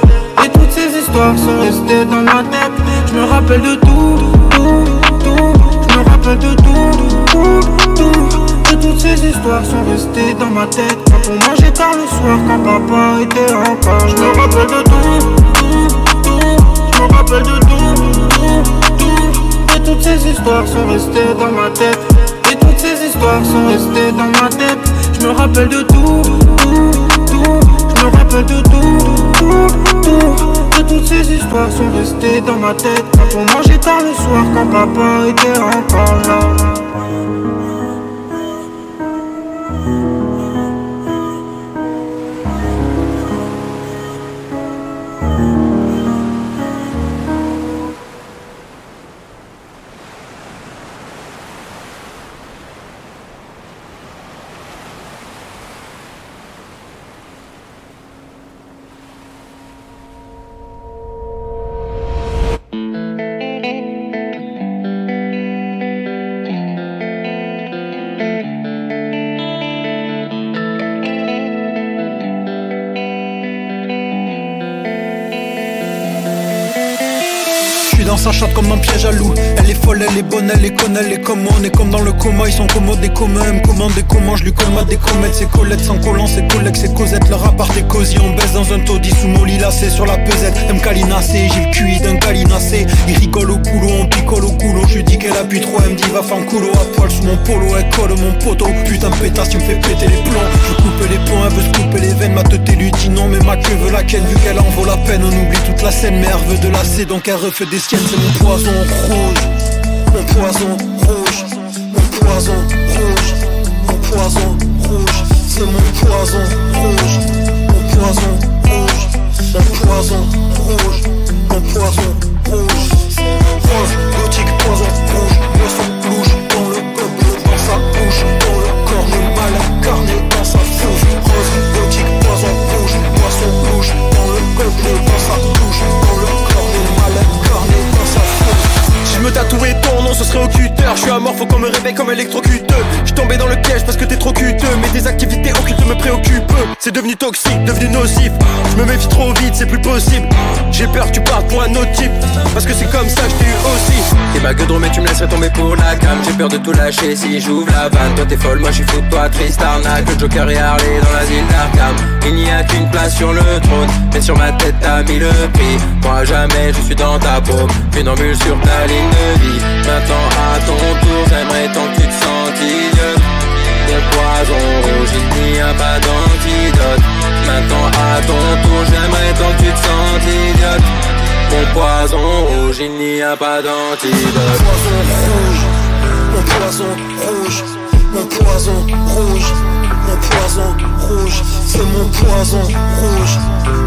Et toutes ces histoires sont restées dans ma tête. Je me rappelle de tout, tout, tout. Je me rappelle de tout, tout, tout. Et toutes ces histoires sont restées dans ma tête. Quand on mangeait tard le soir, quand papa était encore Je me rappelle de tout, tout, tout. Je me rappelle de tout, tout, tout. Et toutes ces histoires sont restées dans ma tête. Et toutes ces histoires sont restées dans ma tête. Je me rappelle de tout, tout, tout. Me rappelle de tout, tout, tout. Et toutes ces histoires sont restées dans ma tête. On mangeait tard le soir, quand papa était encore là. Ça comme un piège à loup. Elle est folle, elle est bonne, elle est conne, elle est comme. On est comme dans le coma, ils sont commodes et communs. Elle me commande et comment je lui commande des comètes. C'est Colette sans collant, c'est collègues, c'est Cosette. Leur appart est cosy, on baisse dans un taudis sous mon lit sur la pesette. M calinacé, j'ai le QI d'un calinacé. Il rigole au coulo, on picole au coulo. Je lui dis qu'elle appuie trop, elle me dit va faire un coulo à poil sous mon polo. Elle colle mon poteau, putain pétasse, tu me fais péter les plombs. Je coupe les ponts, elle veut se couper les veines. Ma tête lui dit non, mais ma queue veut la vu qu'elle en vaut la peine. On oublie toute la scène, mais elle veut de la donc elle refait des siennes, mon poison rouge, mon poison rouge, mon poison rouge, mon poison rouge, c'est mon poison rouge, mon poison rouge, mon poison rouge, mon poison rouge, ce serait au cutter. Je suis amorphe, faut qu'on me réveille comme électrocuteux. Je tombais dans le piège parce que t'es trop cuteux. Mais des activités occultes me préoccupent. C'est devenu toxique, devenu nocif. Je me méfie trop vite, c'est plus possible. J'ai peur que tu partes pour un autre type. Parce que c'est comme ça que je t'ai eu aussi. T'es ma gueudron, mais tu me laisserais tomber pour la cam. J'ai peur de tout lâcher si j'ouvre la vanne. Toi t'es folle, moi je suis fou de toi, triste arnaque. Le Joker et Harley dans la ville d'Arkham. Il n'y a qu'une place sur le trône. Mais sur ma tête t'as mis le prix. Moi jamais je suis dans ta paume. Funambule sur ta ligne de vie. Maintenant à ton tour, j'aimerais tant que tu te idiote. De poison rouge, il n'y a pas d'antidote. Maintenant à ton tour, j'aimerais tant que tu te sens idiote. Mon poison rouge, il n'y a pas d'antidote. Mon poison rouge, mon poison rouge, mon poison rouge, c'est mon poison rouge,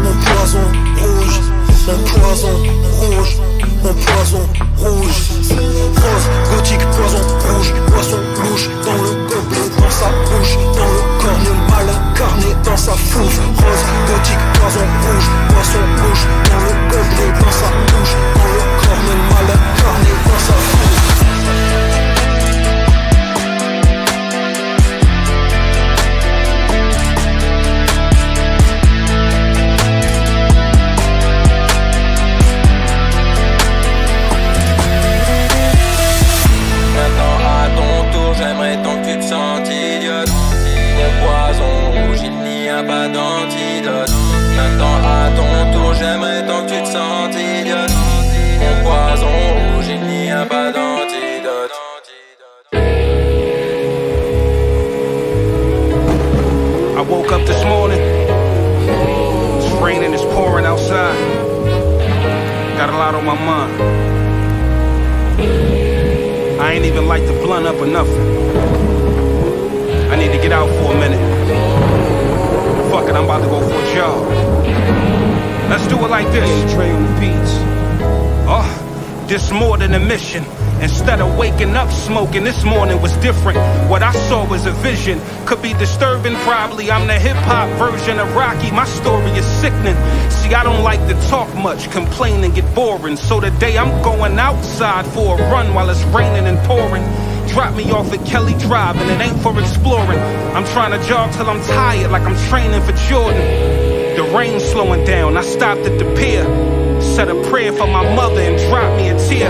mon poison rouge, mon poison rouge, mon poison rouge. Rose, gothique, poison rouge, poisson louche dans le gobelet, dans sa bouche, dans le corps, mal incarné dans sa fouf. Rose, gothique, poison rouge, poisson louche dans le gobelet, dans sa bouche, dans le corps, mal incarné dans sa fouf. J'aimerais tant que tu te sens idiote. Poison rouge, il n'y a pas d'antidote. I woke up this morning. It's raining, it's pouring outside. Got a lot on my mind. I ain't even light the blunt up or nothing. I need to get out for a minute. Fuck it, I'm about to go for a jog. Let's do it like this. Dre on beats. Oh, this more than a mission. Instead of waking up smoking, this morning was different. What I saw was a vision. Could be disturbing, probably. I'm the hip hop version of Rocky. My story is sickening. See, I don't like to talk much, complain and get boring. So today I'm going outside for a run while it's raining and pouring. Drop me off at Kelly Drive, and it ain't for exploring. I'm trying to jog till I'm tired, like I'm training for Jordan. The rain slowing down, I stopped at the pier. Said a prayer for my mother and dropped me a tear.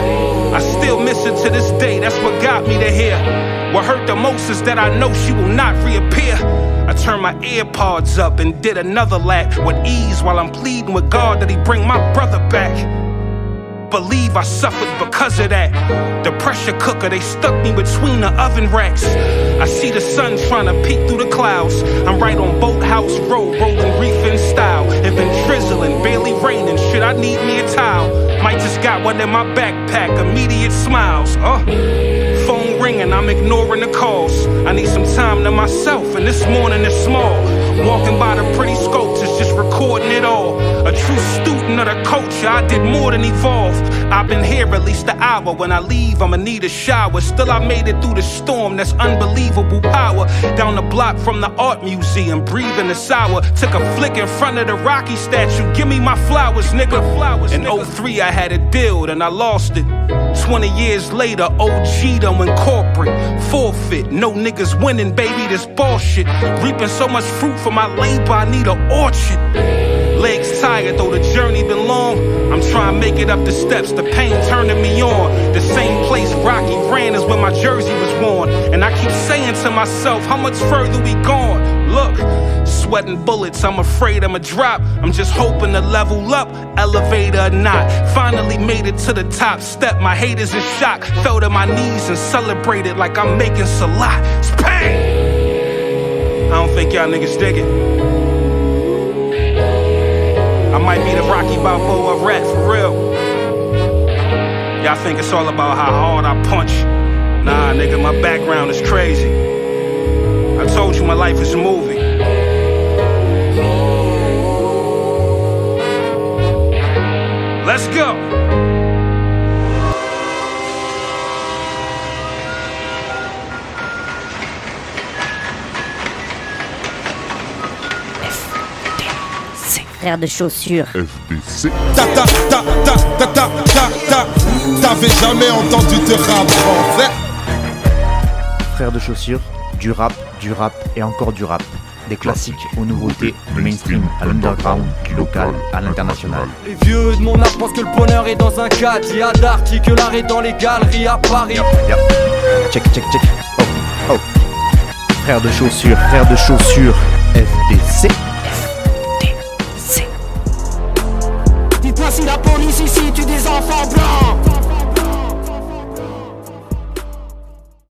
I still miss her to this day, that's what got me to here. What hurt the most is that I know she will not reappear. I turned my earpods up and did another lap with ease while I'm pleading with God that He bring my brother back. Believe I suffered because of that. The pressure cooker, they stuck me between the oven racks. I see the sun trying to peek through the clouds. I'm right on Boathouse Road, rolling reef in style. It been drizzling, barely raining. Shit, I need me a towel. Might just got one in my backpack. Immediate smiles. Uh. Phone ringing, I'm ignoring the calls. I need some time to myself, and this morning is small. Walking by the pretty just recording it all. A true student of the culture, I did more than evolve. I've been here at least an hour. When I leave, I'ma need a shower. Still, I made it through the storm, that's unbelievable power. Down the block from the art museum, breathing the sour. Took a flick in front of the Rocky statue. Give me my flowers, nigga. Flowers, in 03, I had a deal, and I lost it. 20 years later, OG done went corporate. Forfeit, no niggas winning, baby, this bullshit. Reaping so much fruit for my labor, I need an orchard. Legs tired, though the journey been long. I'm trying to make it up the steps, the pain turning me on. The same place Rocky ran is where my jersey was worn. And I keep saying to myself, how much further we gone? Sweating bullets, I'm afraid I'ma drop. I'm just hoping to level up, elevator or not. Finally made it to the top step, my haters in shock. Fell to my knees and celebrated like I'm making salat. It's pain! I don't think y'all niggas dig it. I might be the Rocky Balboa rat for real. Y'all think it's all about how hard I punch. Nah, nigga, my background is crazy. I told you my life is a movie. Let's go. Frère de chaussures. FBC. Ta ta ta ta ta ta ta ta. T'avais jamais entendu de rap français Frère de chaussures, Du rap, du rap et encore du rap des classiques aux nouveautés, du mainstream à l'underground, du local à l'international. Les vieux de mon âge pensent que le bonheur est dans un caddie à Darty, que l'art est dans les galeries à Paris. Check, check, check. Oh, oh. Frère de chaussures, frère de chaussures, FDC. FDC. Dites-moi si la police ici tue des enfants blancs.